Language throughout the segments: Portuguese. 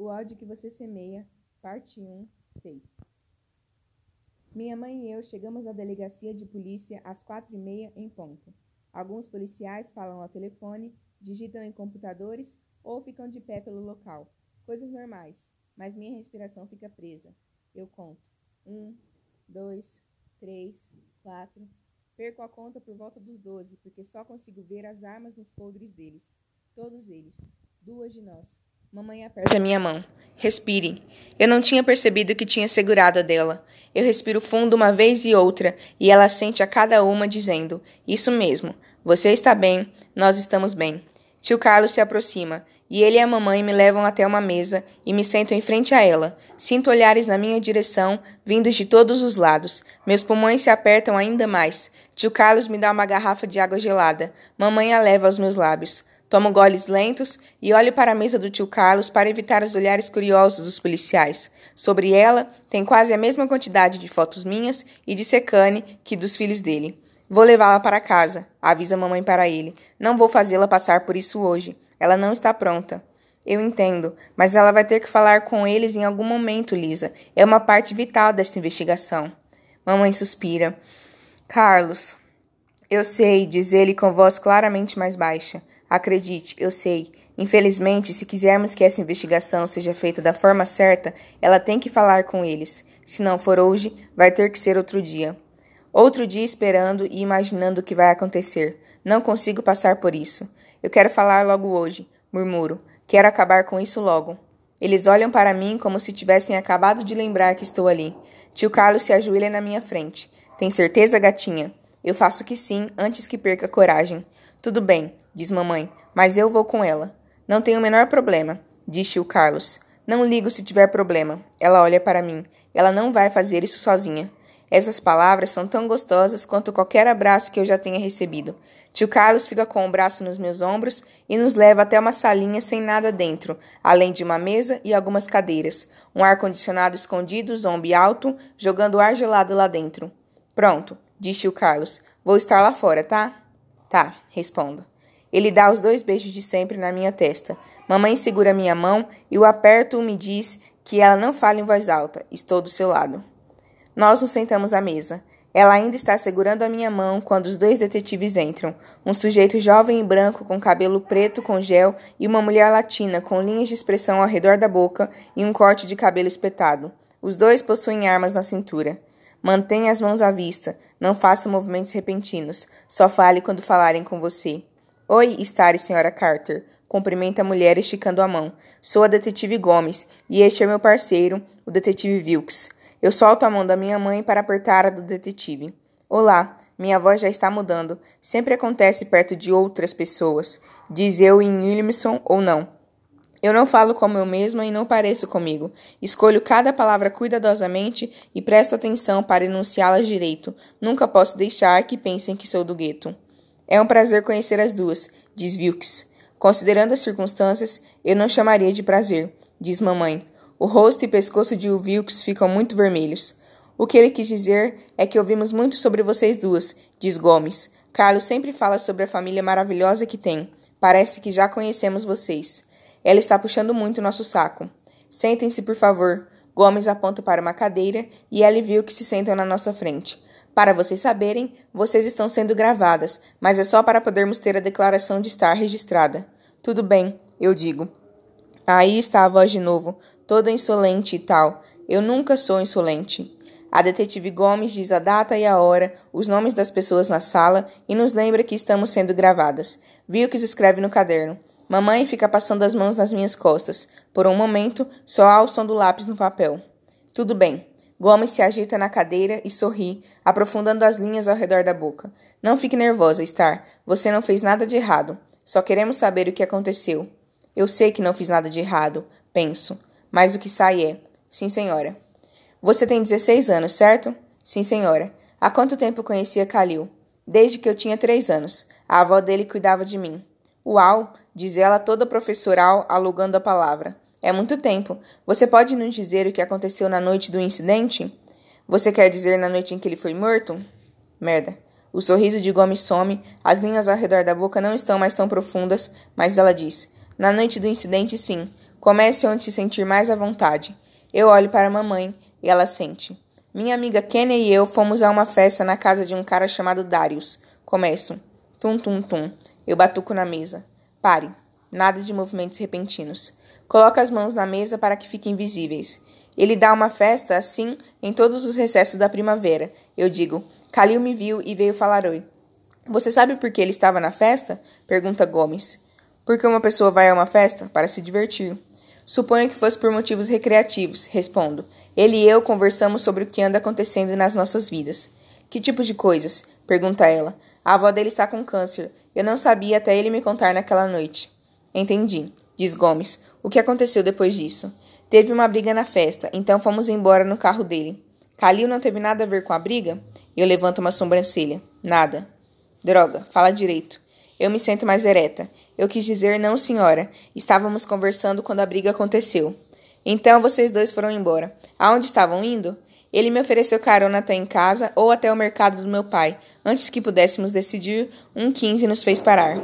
O ódio que você semeia, parte 1, 6. Minha mãe e eu chegamos à delegacia de polícia às quatro e meia em ponto. Alguns policiais falam ao telefone, digitam em computadores ou ficam de pé pelo local. Coisas normais, mas minha respiração fica presa. Eu conto. Um, dois, três, quatro. Perco a conta por volta dos doze, porque só consigo ver as armas nos coldres deles. Todos eles. Duas de nós. Mamãe aperta minha mão. Respire. Eu não tinha percebido que tinha segurado a dela. Eu respiro fundo uma vez e outra, e ela sente a cada uma dizendo: Isso mesmo. Você está bem, nós estamos bem. Tio Carlos se aproxima, e ele e a mamãe me levam até uma mesa e me sentam em frente a ela. Sinto olhares na minha direção, vindos de todos os lados. Meus pulmões se apertam ainda mais. Tio Carlos me dá uma garrafa de água gelada. Mamãe a leva aos meus lábios. Tomo goles lentos e olho para a mesa do tio Carlos para evitar os olhares curiosos dos policiais. Sobre ela tem quase a mesma quantidade de fotos minhas e de Secane que dos filhos dele. Vou levá-la para casa, avisa mamãe para ele. Não vou fazê-la passar por isso hoje. Ela não está pronta. Eu entendo, mas ela vai ter que falar com eles em algum momento, Lisa. É uma parte vital desta investigação. Mamãe suspira. Carlos. Eu sei, diz ele com voz claramente mais baixa. Acredite, eu sei. Infelizmente, se quisermos que essa investigação seja feita da forma certa, ela tem que falar com eles. Se não for hoje, vai ter que ser outro dia. Outro dia esperando e imaginando o que vai acontecer. Não consigo passar por isso. Eu quero falar logo hoje, murmuro. Quero acabar com isso logo. Eles olham para mim como se tivessem acabado de lembrar que estou ali. Tio Carlos se ajoelha na minha frente. Tem certeza, gatinha? Eu faço que sim, antes que perca coragem. Tudo bem, diz mamãe, mas eu vou com ela. Não tenho o menor problema, disse o Carlos. Não ligo se tiver problema. Ela olha para mim. Ela não vai fazer isso sozinha. Essas palavras são tão gostosas quanto qualquer abraço que eu já tenha recebido. Tio Carlos fica com o braço nos meus ombros e nos leva até uma salinha sem nada dentro, além de uma mesa e algumas cadeiras. Um ar-condicionado escondido, zombie alto, jogando ar gelado lá dentro. Pronto, disse o Carlos. Vou estar lá fora, tá? Tá, respondo. Ele dá os dois beijos de sempre na minha testa. Mamãe segura minha mão e o aperto me diz que ela não fala em voz alta. Estou do seu lado. Nós nos sentamos à mesa. Ela ainda está segurando a minha mão quando os dois detetives entram. Um sujeito jovem e branco com cabelo preto com gel e uma mulher latina com linhas de expressão ao redor da boca e um corte de cabelo espetado. Os dois possuem armas na cintura. Mantenha as mãos à vista. Não faça movimentos repentinos. Só fale quando falarem com você. Oi, Stare, senhora Carter. Cumprimenta a mulher esticando a mão. Sou a detetive Gomes e este é meu parceiro, o detetive Wilkes. Eu solto a mão da minha mãe para apertar a do detetive. Olá, minha voz já está mudando. Sempre acontece perto de outras pessoas. Diz eu em Williamson ou não. Eu não falo como eu mesma e não pareço comigo. Escolho cada palavra cuidadosamente e presto atenção para enunciá-las direito. Nunca posso deixar que pensem que sou do gueto. É um prazer conhecer as duas, diz Wilkes. Considerando as circunstâncias, eu não chamaria de prazer, diz mamãe. O rosto e pescoço de Wilkes ficam muito vermelhos. O que ele quis dizer é que ouvimos muito sobre vocês duas, diz Gomes. Carlos sempre fala sobre a família maravilhosa que tem. Parece que já conhecemos vocês. Ela está puxando muito nosso saco. Sentem-se, por favor. Gomes aponta para uma cadeira e ela viu que se sentam na nossa frente. Para vocês saberem, vocês estão sendo gravadas, mas é só para podermos ter a declaração de estar registrada. Tudo bem, eu digo. Aí está a voz de novo, toda insolente e tal. Eu nunca sou insolente. A detetive Gomes diz a data e a hora, os nomes das pessoas na sala e nos lembra que estamos sendo gravadas. Wilkes escreve no caderno. Mamãe fica passando as mãos nas minhas costas. Por um momento, só há o som do lápis no papel. Tudo bem. Gomes se agita na cadeira e sorri, aprofundando as linhas ao redor da boca. Não fique nervosa, Star. Você não fez nada de errado. Só queremos saber o que aconteceu. Eu sei que não fiz nada de errado, penso. Mas o que sai é: Sim, senhora. Você tem 16 anos, certo? Sim, senhora. Há quanto tempo conhecia Kalil? Desde que eu tinha três anos. A avó dele cuidava de mim. Uau! Diz ela toda professoral, alugando a palavra. É muito tempo. Você pode nos dizer o que aconteceu na noite do incidente? Você quer dizer na noite em que ele foi morto? Merda. O sorriso de Gomes some, as linhas ao redor da boca não estão mais tão profundas, mas ela diz: Na noite do incidente, sim. Comece onde se sentir mais à vontade. Eu olho para a mamãe e ela sente. Minha amiga Kenya e eu fomos a uma festa na casa de um cara chamado Darius. Começo. Tum, tum, tum. Eu batuco na mesa. Pare. Nada de movimentos repentinos. Coloca as mãos na mesa para que fiquem visíveis. Ele dá uma festa assim em todos os recessos da primavera. Eu digo: Calil me viu e veio falar oi. Você sabe por que ele estava na festa? Pergunta Gomes. Porque uma pessoa vai a uma festa para se divertir. Suponho que fosse por motivos recreativos, respondo. Ele e eu conversamos sobre o que anda acontecendo nas nossas vidas. Que tipo de coisas? pergunta ela. A avó dele está com câncer. Eu não sabia até ele me contar naquela noite. Entendi, diz Gomes. O que aconteceu depois disso? Teve uma briga na festa, então fomos embora no carro dele. Calil não teve nada a ver com a briga? Eu levanto uma sobrancelha. Nada. Droga, fala direito. Eu me sento mais ereta. Eu quis dizer não, senhora. Estávamos conversando quando a briga aconteceu. Então vocês dois foram embora. Aonde estavam indo? Ele me ofereceu carona até em casa ou até o mercado do meu pai. Antes que pudéssemos decidir, um 15 nos fez parar.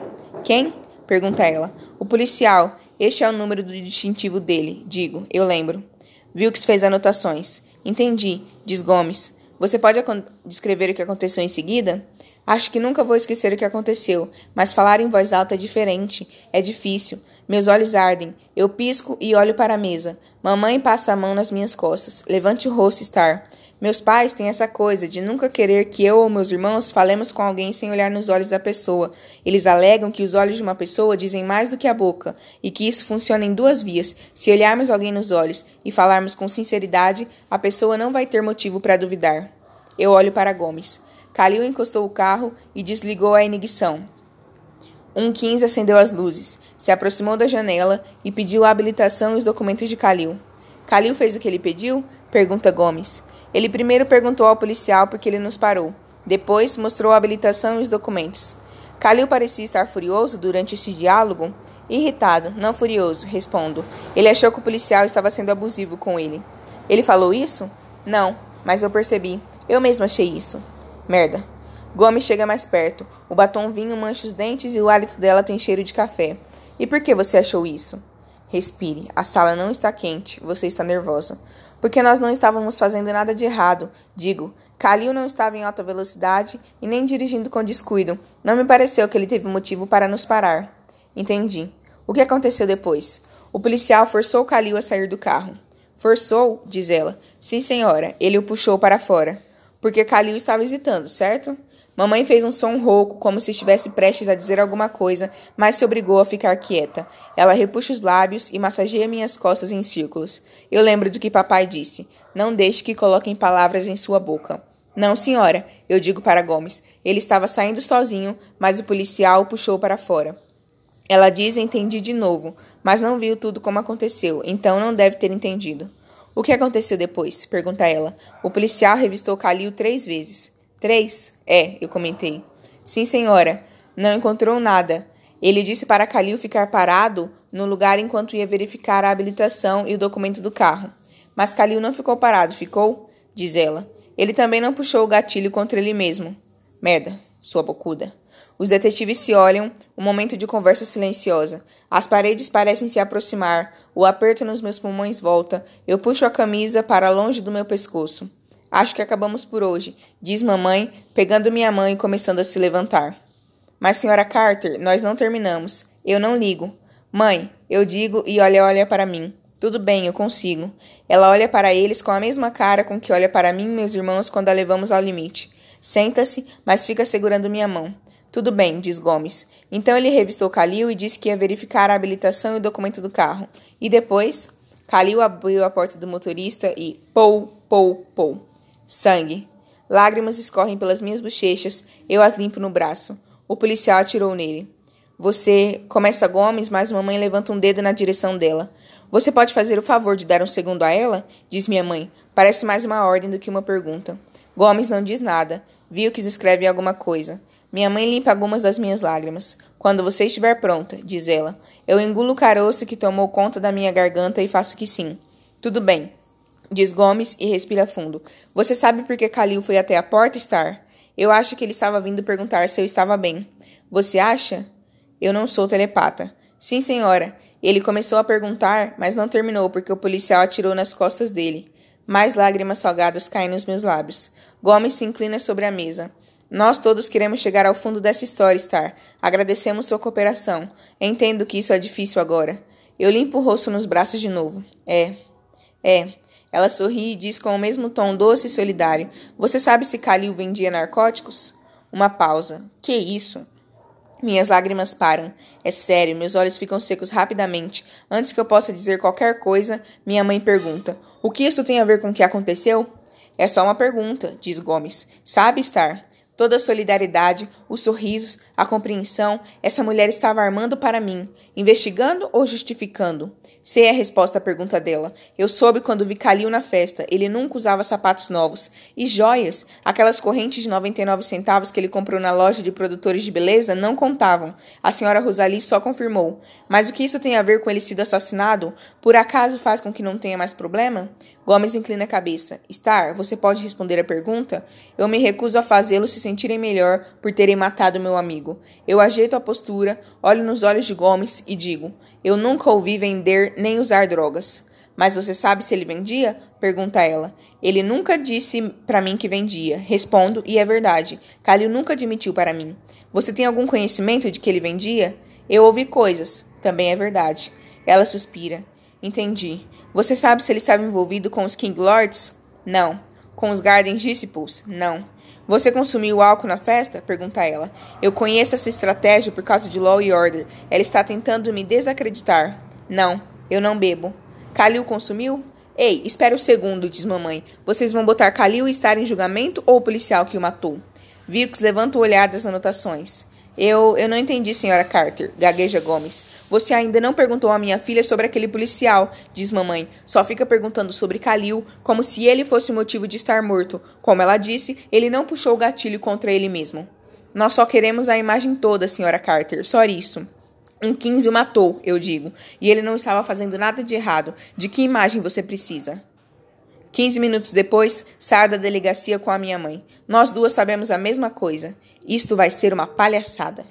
Quem? pergunta ela. O policial. Este é o número do distintivo dele, digo, eu lembro. Wilkes fez anotações. Entendi, diz Gomes. Você pode descrever o que aconteceu em seguida? Acho que nunca vou esquecer o que aconteceu, mas falar em voz alta é diferente. É difícil. Meus olhos ardem. Eu pisco e olho para a mesa. Mamãe passa a mão nas minhas costas. Levante o rosto, Star. Meus pais têm essa coisa de nunca querer que eu ou meus irmãos falemos com alguém sem olhar nos olhos da pessoa. Eles alegam que os olhos de uma pessoa dizem mais do que a boca e que isso funciona em duas vias. Se olharmos alguém nos olhos e falarmos com sinceridade, a pessoa não vai ter motivo para duvidar. Eu olho para Gomes. Calil encostou o carro e desligou a ignição. Um 15 acendeu as luzes, se aproximou da janela e pediu a habilitação e os documentos de Calil. Calil fez o que ele pediu? Pergunta Gomes. Ele primeiro perguntou ao policial por que ele nos parou. Depois mostrou a habilitação e os documentos. Calil parecia estar furioso durante esse diálogo. Irritado, não furioso, respondo. Ele achou que o policial estava sendo abusivo com ele. Ele falou isso? Não, mas eu percebi. Eu mesmo achei isso. Merda. Gomes chega mais perto. O batom vinho mancha os dentes e o hálito dela tem cheiro de café. E por que você achou isso? Respire. A sala não está quente. Você está nervosa porque nós não estávamos fazendo nada de errado. Digo, Kalil não estava em alta velocidade e nem dirigindo com descuido. Não me pareceu que ele teve motivo para nos parar. Entendi. O que aconteceu depois? O policial forçou Kalil a sair do carro. Forçou? diz ela. Sim, senhora. Ele o puxou para fora. Porque Kalil estava hesitando, certo? Mamãe fez um som rouco, como se estivesse prestes a dizer alguma coisa, mas se obrigou a ficar quieta. Ela repuxa os lábios e massageia minhas costas em círculos. Eu lembro do que papai disse: Não deixe que coloquem palavras em sua boca. Não, senhora, eu digo para Gomes. Ele estava saindo sozinho, mas o policial o puxou para fora. Ela diz entendi de novo, mas não viu tudo como aconteceu, então não deve ter entendido. O que aconteceu depois? pergunta ela. O policial revistou Calil três vezes. É, eu comentei. Sim, senhora. Não encontrou nada. Ele disse para Calil ficar parado no lugar enquanto ia verificar a habilitação e o documento do carro. Mas Calil não ficou parado, ficou? Diz ela. Ele também não puxou o gatilho contra ele mesmo. Merda, sua bocuda. Os detetives se olham, um momento de conversa silenciosa. As paredes parecem se aproximar, o aperto nos meus pulmões volta. Eu puxo a camisa para longe do meu pescoço. Acho que acabamos por hoje, diz mamãe, pegando minha mãe e começando a se levantar. Mas, senhora Carter, nós não terminamos. Eu não ligo. Mãe, eu digo e olha, olha para mim. Tudo bem, eu consigo. Ela olha para eles com a mesma cara com que olha para mim e meus irmãos quando a levamos ao limite. Senta-se, mas fica segurando minha mão. Tudo bem, diz Gomes. Então ele revistou Calil e disse que ia verificar a habilitação e o documento do carro. E depois, Calil abriu a porta do motorista e pou, pou, pou. Sangue. Lágrimas escorrem pelas minhas bochechas, eu as limpo no braço. O policial atirou nele. Você. Começa Gomes, mas mamãe levanta um dedo na direção dela. Você pode fazer o favor de dar um segundo a ela? Diz minha mãe. Parece mais uma ordem do que uma pergunta. Gomes não diz nada. Viu que escreve alguma coisa. Minha mãe limpa algumas das minhas lágrimas. Quando você estiver pronta, diz ela. Eu engulo o caroço que tomou conta da minha garganta e faço que sim. Tudo bem. Diz Gomes e respira fundo. Você sabe por que Kalil foi até a porta, Star? Eu acho que ele estava vindo perguntar se eu estava bem. Você acha? Eu não sou telepata. Sim, senhora. Ele começou a perguntar, mas não terminou porque o policial atirou nas costas dele. Mais lágrimas salgadas caem nos meus lábios. Gomes se inclina sobre a mesa. Nós todos queremos chegar ao fundo dessa história, Star. Agradecemos sua cooperação. Entendo que isso é difícil agora. Eu limpo o rosto nos braços de novo. É. É. Ela sorri e diz com o mesmo tom doce e solidário: Você sabe se Kalil vendia narcóticos? Uma pausa. Que isso? Minhas lágrimas param. É sério, meus olhos ficam secos rapidamente. Antes que eu possa dizer qualquer coisa, minha mãe pergunta: O que isso tem a ver com o que aconteceu? É só uma pergunta, diz Gomes. Sabe, Star? Toda a solidariedade, os sorrisos, a compreensão, essa mulher estava armando para mim, investigando ou justificando? Sei a resposta à pergunta dela. Eu soube quando vi Calil na festa. Ele nunca usava sapatos novos. E joias, aquelas correntes de 99 centavos que ele comprou na loja de produtores de beleza, não contavam. A senhora Rosalie só confirmou. Mas o que isso tem a ver com ele sido assassinado? Por acaso faz com que não tenha mais problema? Gomes inclina a cabeça. Star, você pode responder a pergunta? Eu me recuso a fazê-lo se sentirem melhor por terem matado meu amigo. Eu ajeito a postura, olho nos olhos de Gomes e digo: Eu nunca ouvi vender nem usar drogas. Mas você sabe se ele vendia? Pergunta ela. Ele nunca disse para mim que vendia. Respondo, e é verdade. Calil nunca admitiu para mim. Você tem algum conhecimento de que ele vendia? Eu ouvi coisas. Também é verdade. Ela suspira. Entendi. Você sabe se ele estava envolvido com os King Lords? Não. Com os Garden Disciples? Não. Você consumiu álcool na festa? Pergunta ela. Eu conheço essa estratégia por causa de Law e Order. Ela está tentando me desacreditar. Não, eu não bebo. Kalil consumiu? Ei, espere um segundo, diz mamãe. Vocês vão botar Kalil estar em julgamento ou o policial que o matou? Vilks levanta o olhar das anotações. Eu, eu não entendi, senhora Carter, gagueja Gomes. Você ainda não perguntou à minha filha sobre aquele policial, diz mamãe. Só fica perguntando sobre Kalil, como se ele fosse o motivo de estar morto. Como ela disse, ele não puxou o gatilho contra ele mesmo. Nós só queremos a imagem toda, senhora Carter, só isso. Um 15 o matou, eu digo, e ele não estava fazendo nada de errado. De que imagem você precisa? Quinze minutos depois, saio da delegacia com a minha mãe. Nós duas sabemos a mesma coisa. Isto vai ser uma palhaçada.